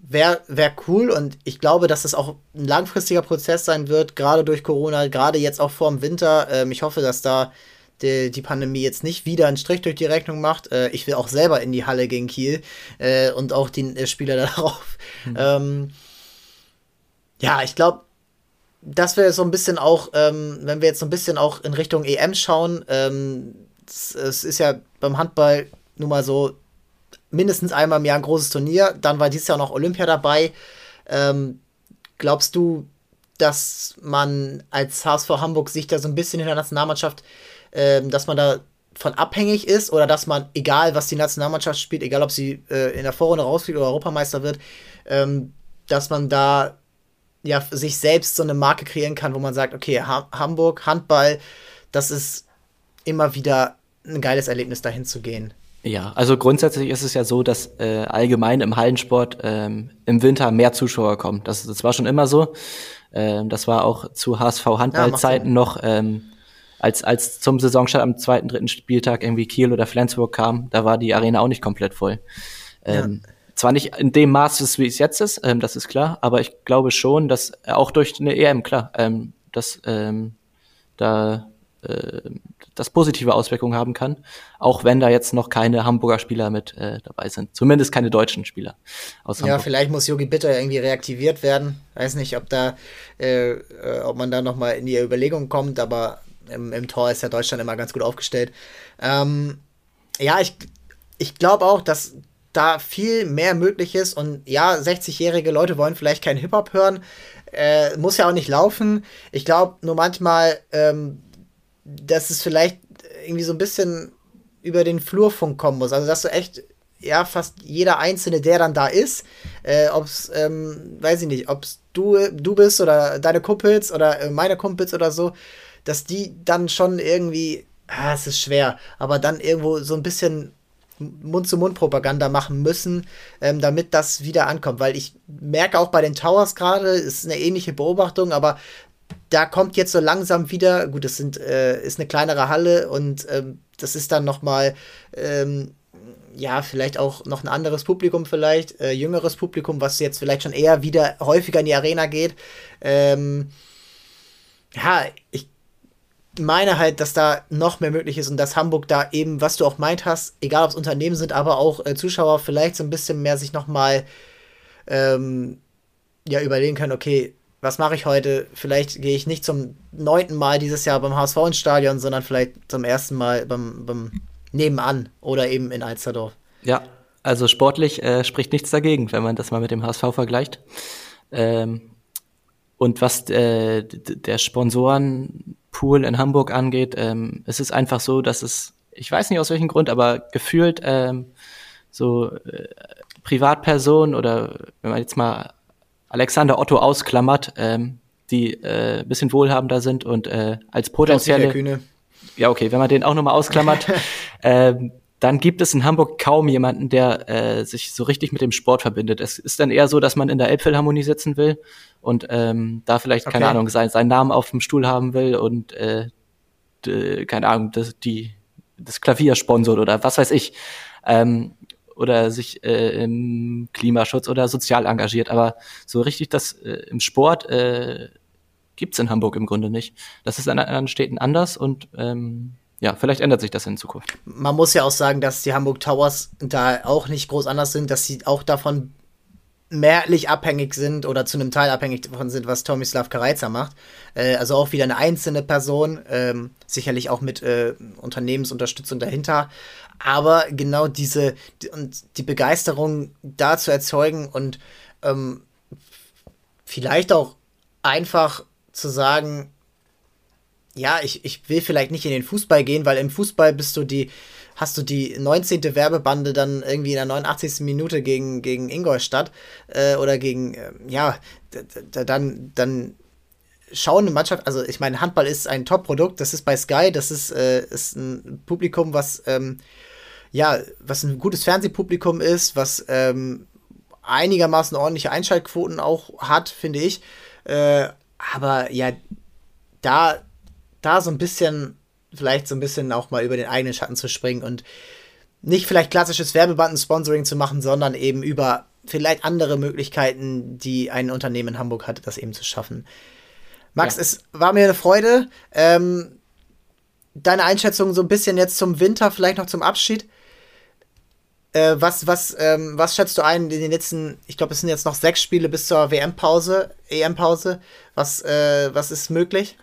wäre wär cool und ich glaube, dass es auch ein langfristiger Prozess sein wird, gerade durch Corona, gerade jetzt auch vor dem Winter. Ähm, ich hoffe, dass da die, die, Pandemie jetzt nicht wieder einen Strich durch die Rechnung macht. Äh, ich will auch selber in die Halle gegen Kiel äh, und auch die äh, Spieler *laughs* darauf. Mhm. Ähm, ja, ich glaube, dass wir so ein bisschen auch, ähm, wenn wir jetzt so ein bisschen auch in Richtung EM schauen, ähm, es, es ist ja beim Handball nun mal so, mindestens einmal im Jahr ein großes Turnier. Dann war dieses Jahr noch Olympia dabei. Ähm, glaubst du, dass man als HSV Hamburg sich da so ein bisschen in der Nationalmannschaft, ähm, dass man da von abhängig ist oder dass man, egal was die Nationalmannschaft spielt, egal ob sie äh, in der Vorrunde rausfliegt oder Europameister wird, ähm, dass man da ja sich selbst so eine Marke kreieren kann, wo man sagt, okay, ha Hamburg, Handball, das ist immer wieder ein geiles Erlebnis, dahin zu gehen. Ja, also grundsätzlich ist es ja so, dass äh, allgemein im Hallensport ähm, im Winter mehr Zuschauer kommen. Das, das war schon immer so. Ähm, das war auch zu HSV Handballzeiten ja, noch, ähm, als, als zum Saisonstart am zweiten, dritten Spieltag irgendwie Kiel oder Flensburg kam, da war die Arena auch nicht komplett voll. Ähm, ja. Zwar nicht in dem Maß, wie es jetzt ist, ähm, das ist klar, aber ich glaube schon, dass auch durch eine EM, klar, ähm, dass ähm, da äh, das positive Auswirkungen haben kann, auch wenn da jetzt noch keine Hamburger Spieler mit äh, dabei sind. Zumindest keine deutschen Spieler aus Hamburg. Ja, vielleicht muss Yogi Bitter irgendwie reaktiviert werden. Weiß nicht, ob da, äh, äh ob man da noch mal in die Überlegung kommt, aber im, im Tor ist ja Deutschland immer ganz gut aufgestellt. Ähm, ja, ich, ich glaube auch, dass da viel mehr möglich ist und ja, 60-jährige Leute wollen vielleicht keinen Hip-Hop hören, äh, muss ja auch nicht laufen. Ich glaube nur manchmal, ähm, dass es vielleicht irgendwie so ein bisschen über den Flurfunk kommen muss. Also, dass du echt, ja, fast jeder Einzelne, der dann da ist, äh, ob es, ähm, weiß ich nicht, ob es du, du bist oder deine Kumpels oder äh, meine Kumpels oder so, dass die dann schon irgendwie, ah, es ist schwer, aber dann irgendwo so ein bisschen Mund-zu-Mund-Propaganda machen müssen, ähm, damit das wieder ankommt. Weil ich merke auch bei den Towers gerade, ist eine ähnliche Beobachtung, aber da kommt jetzt so langsam wieder, gut, das sind, äh, ist eine kleinere Halle und ähm, das ist dann noch mal, ähm, ja, vielleicht auch noch ein anderes Publikum vielleicht, äh, jüngeres Publikum, was jetzt vielleicht schon eher wieder häufiger in die Arena geht. Ähm, ja, ich meine halt, dass da noch mehr möglich ist und dass Hamburg da eben, was du auch meint hast, egal ob es Unternehmen sind, aber auch äh, Zuschauer vielleicht so ein bisschen mehr sich noch mal ähm, ja, überlegen können, okay, was mache ich heute? Vielleicht gehe ich nicht zum neunten Mal dieses Jahr beim HSV ins Stadion, sondern vielleicht zum ersten Mal beim, beim Nebenan oder eben in Alsterdorf. Ja, also sportlich äh, spricht nichts dagegen, wenn man das mal mit dem HSV vergleicht. Ähm, und was äh, der Sponsorenpool in Hamburg angeht, ähm, es ist einfach so, dass es, ich weiß nicht aus welchem Grund, aber gefühlt ähm, so äh, Privatpersonen oder wenn man jetzt mal Alexander Otto ausklammert, ähm, die äh, bisschen wohlhabender sind und äh, als potenzielle. Ja, okay, wenn man den auch nochmal ausklammert, *laughs* ähm, dann gibt es in Hamburg kaum jemanden, der äh, sich so richtig mit dem Sport verbindet. Es ist dann eher so, dass man in der Elbphilharmonie sitzen will und ähm, da vielleicht, okay. keine Ahnung, sein, seinen Namen auf dem Stuhl haben will und äh, keine Ahnung, das, die, das Klavier sponsort oder was weiß ich. Ähm, oder sich äh, im Klimaschutz oder sozial engagiert. Aber so richtig das äh, im Sport äh, gibt in Hamburg im Grunde nicht. Das ist an anderen Städten anders und ähm, ja, vielleicht ändert sich das in Zukunft. Man muss ja auch sagen, dass die Hamburg Towers da auch nicht groß anders sind, dass sie auch davon mehrheitlich abhängig sind oder zu einem Teil abhängig davon sind, was Tomislav Kareiza macht. Äh, also auch wieder eine einzelne Person, ähm, sicherlich auch mit äh, Unternehmensunterstützung dahinter. Aber genau diese die, und die Begeisterung da zu erzeugen und ähm, vielleicht auch einfach zu sagen, ja, ich, ich will vielleicht nicht in den Fußball gehen, weil im Fußball bist du die, hast du die 19. Werbebande dann irgendwie in der 89. Minute gegen, gegen Ingolstadt äh, oder gegen, äh, ja, dann, dann eine Mannschaft, also ich meine, Handball ist ein Top-Produkt, das ist bei Sky, das ist, äh, ist ein Publikum, was, ähm, ja, was ein gutes Fernsehpublikum ist, was ähm, einigermaßen ordentliche Einschaltquoten auch hat, finde ich. Äh, aber ja, da, da so ein bisschen, vielleicht so ein bisschen auch mal über den eigenen Schatten zu springen und nicht vielleicht klassisches Werbebanden-Sponsoring zu machen, sondern eben über vielleicht andere Möglichkeiten, die ein Unternehmen in Hamburg hatte, das eben zu schaffen. Max, ja. es war mir eine Freude. Ähm, deine Einschätzung so ein bisschen jetzt zum Winter, vielleicht noch zum Abschied. Äh, was, was, ähm, was schätzt du ein in den letzten, ich glaube, es sind jetzt noch sechs Spiele bis zur WM-Pause, EM-Pause. Was, äh, was ist möglich?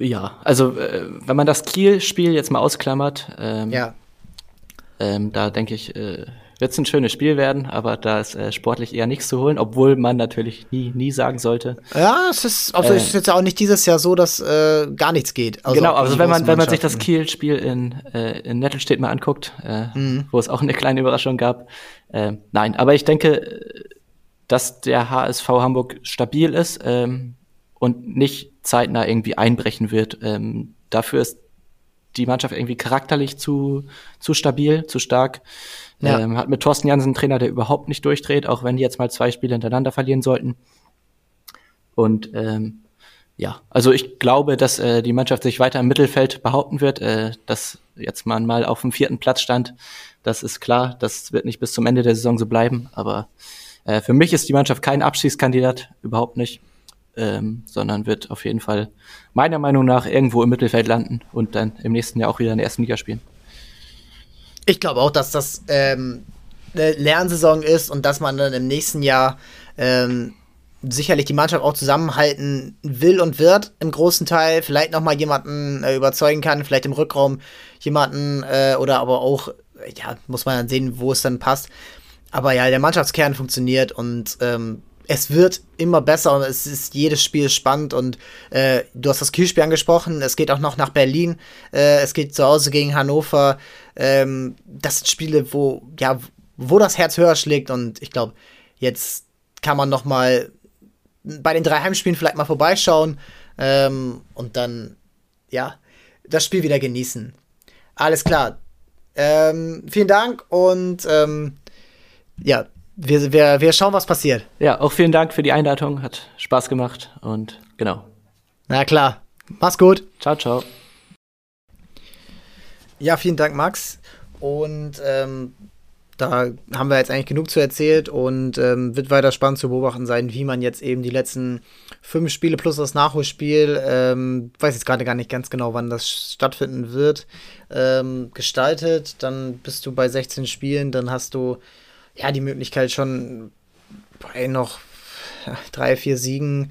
Ja, also äh, wenn man das Kiel-Spiel jetzt mal ausklammert, ähm, ja. Ähm, da denke ich, äh, wird es ein schönes Spiel werden, aber da ist äh, sportlich eher nichts zu holen, obwohl man natürlich nie, nie sagen sollte. Ja, es ist, also äh, es ist jetzt auch nicht dieses Jahr so, dass äh, gar nichts geht. Also genau, also wenn man, wenn man sich das Kiel-Spiel in, äh, in Nettelstedt mal anguckt, äh, mhm. wo es auch eine kleine Überraschung gab, äh, nein, aber ich denke, dass der HSV Hamburg stabil ist ähm, und nicht zeitnah irgendwie einbrechen wird. Ähm, dafür ist die Mannschaft irgendwie charakterlich zu, zu stabil, zu stark. Ja. Ähm, hat mit Thorsten Jansen einen Trainer, der überhaupt nicht durchdreht, auch wenn die jetzt mal zwei Spiele hintereinander verlieren sollten. Und ähm, ja, also ich glaube, dass äh, die Mannschaft sich weiter im Mittelfeld behaupten wird, äh, dass jetzt man mal auf dem vierten Platz stand. Das ist klar, das wird nicht bis zum Ende der Saison so bleiben. Aber äh, für mich ist die Mannschaft kein Abschießkandidat, überhaupt nicht, ähm, sondern wird auf jeden Fall meiner Meinung nach irgendwo im Mittelfeld landen und dann im nächsten Jahr auch wieder in der ersten Liga spielen. Ich glaube auch, dass das ähm, eine Lernsaison ist und dass man dann im nächsten Jahr ähm, sicherlich die Mannschaft auch zusammenhalten will und wird im großen Teil. Vielleicht noch mal jemanden äh, überzeugen kann, vielleicht im Rückraum jemanden äh, oder aber auch, ja, muss man dann sehen, wo es dann passt. Aber ja, der Mannschaftskern funktioniert und ähm, es wird immer besser und es ist jedes Spiel spannend und äh, du hast das Kielspiel angesprochen, es geht auch noch nach Berlin, äh, es geht zu Hause gegen Hannover. Ähm, das sind Spiele, wo, ja, wo das Herz höher schlägt und ich glaube, jetzt kann man noch mal bei den drei Heimspielen vielleicht mal vorbeischauen ähm, und dann, ja, das Spiel wieder genießen. Alles klar. Ähm, vielen Dank und ähm, ja, wir, wir, wir schauen, was passiert. Ja, auch vielen Dank für die Einladung. Hat Spaß gemacht und genau. Na klar. Mach's gut. Ciao, ciao. Ja, vielen Dank, Max. Und ähm, da haben wir jetzt eigentlich genug zu erzählt und ähm, wird weiter spannend zu beobachten sein, wie man jetzt eben die letzten fünf Spiele plus das Nachholspiel, ähm, weiß jetzt gerade gar nicht ganz genau, wann das stattfinden wird, ähm, gestaltet. Dann bist du bei 16 Spielen, dann hast du ja, die Möglichkeit schon bei noch drei, vier Siegen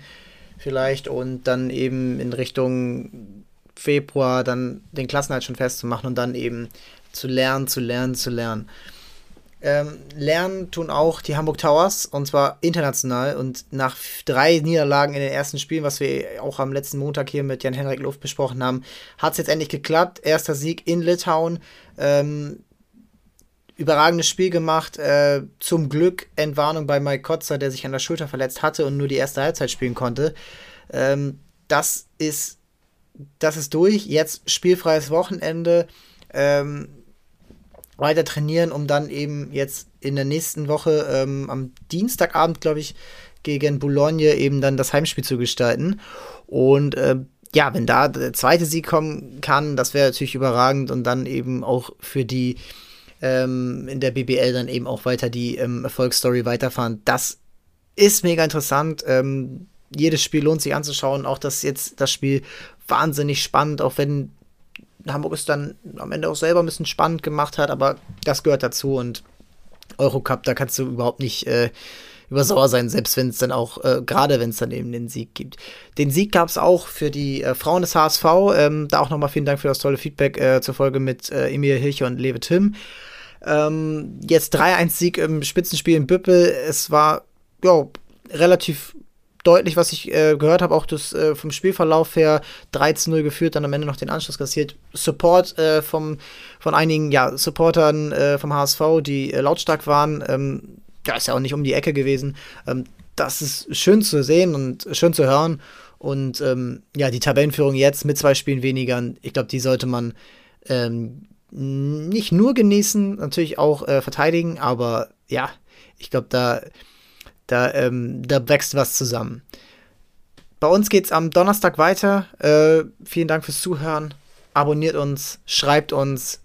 vielleicht und dann eben in Richtung Februar dann den Klassenhalt schon festzumachen und dann eben zu lernen, zu lernen, zu lernen. Ähm, lernen tun auch die Hamburg Towers und zwar international und nach drei Niederlagen in den ersten Spielen, was wir auch am letzten Montag hier mit Jan-Henrik Luft besprochen haben, hat es jetzt endlich geklappt. Erster Sieg in Litauen. Ähm, überragendes Spiel gemacht. Äh, zum Glück Entwarnung bei Mike Kotzer, der sich an der Schulter verletzt hatte und nur die erste Halbzeit spielen konnte. Ähm, das ist, das ist durch. Jetzt spielfreies Wochenende. Ähm, weiter trainieren, um dann eben jetzt in der nächsten Woche ähm, am Dienstagabend, glaube ich, gegen Boulogne eben dann das Heimspiel zu gestalten. Und äh, ja, wenn da der zweite Sieg kommen kann, das wäre natürlich überragend und dann eben auch für die ähm, in der BBL dann eben auch weiter die ähm, Erfolgsstory weiterfahren. Das ist mega interessant. Ähm, jedes Spiel lohnt sich anzuschauen. Auch das jetzt das Spiel wahnsinnig spannend, auch wenn Hamburg es dann am Ende auch selber ein bisschen spannend gemacht hat, aber das gehört dazu und Eurocup, da kannst du überhaupt nicht äh, über sauer sein, selbst wenn es dann auch, äh, gerade wenn es dann eben den Sieg gibt. Den Sieg gab es auch für die äh, Frauen des HSV. Ähm, da auch nochmal vielen Dank für das tolle Feedback äh, zur Folge mit äh, Emil Hilcher und Lewe Tim. Ähm, jetzt 3-1-Sieg im Spitzenspiel in Büppel. Es war ja, relativ deutlich, was ich äh, gehört habe, auch das äh, vom Spielverlauf her 13-0 geführt, dann am Ende noch den Anschluss kassiert. Support äh, vom, von einigen ja, Supportern äh, vom HSV, die äh, lautstark waren. Ähm, ja, ist ja auch nicht um die Ecke gewesen. Ähm, das ist schön zu sehen und schön zu hören. Und ähm, ja, die Tabellenführung jetzt mit zwei Spielen weniger, ich glaube, die sollte man ähm, nicht nur genießen, natürlich auch äh, verteidigen, aber ja, ich glaube, da da, ähm, da wächst was zusammen. Bei uns geht es am Donnerstag weiter. Äh, vielen Dank fürs Zuhören. Abonniert uns, schreibt uns,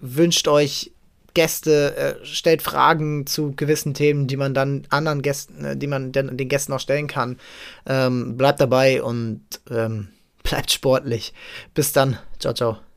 wünscht euch Gäste, äh, stellt Fragen zu gewissen Themen, die man dann anderen Gästen, äh, die man den, den, Gästen auch stellen kann. Ähm, bleibt dabei und ähm, *laughs* bleibt sportlich. Bis dann. Ciao, ciao.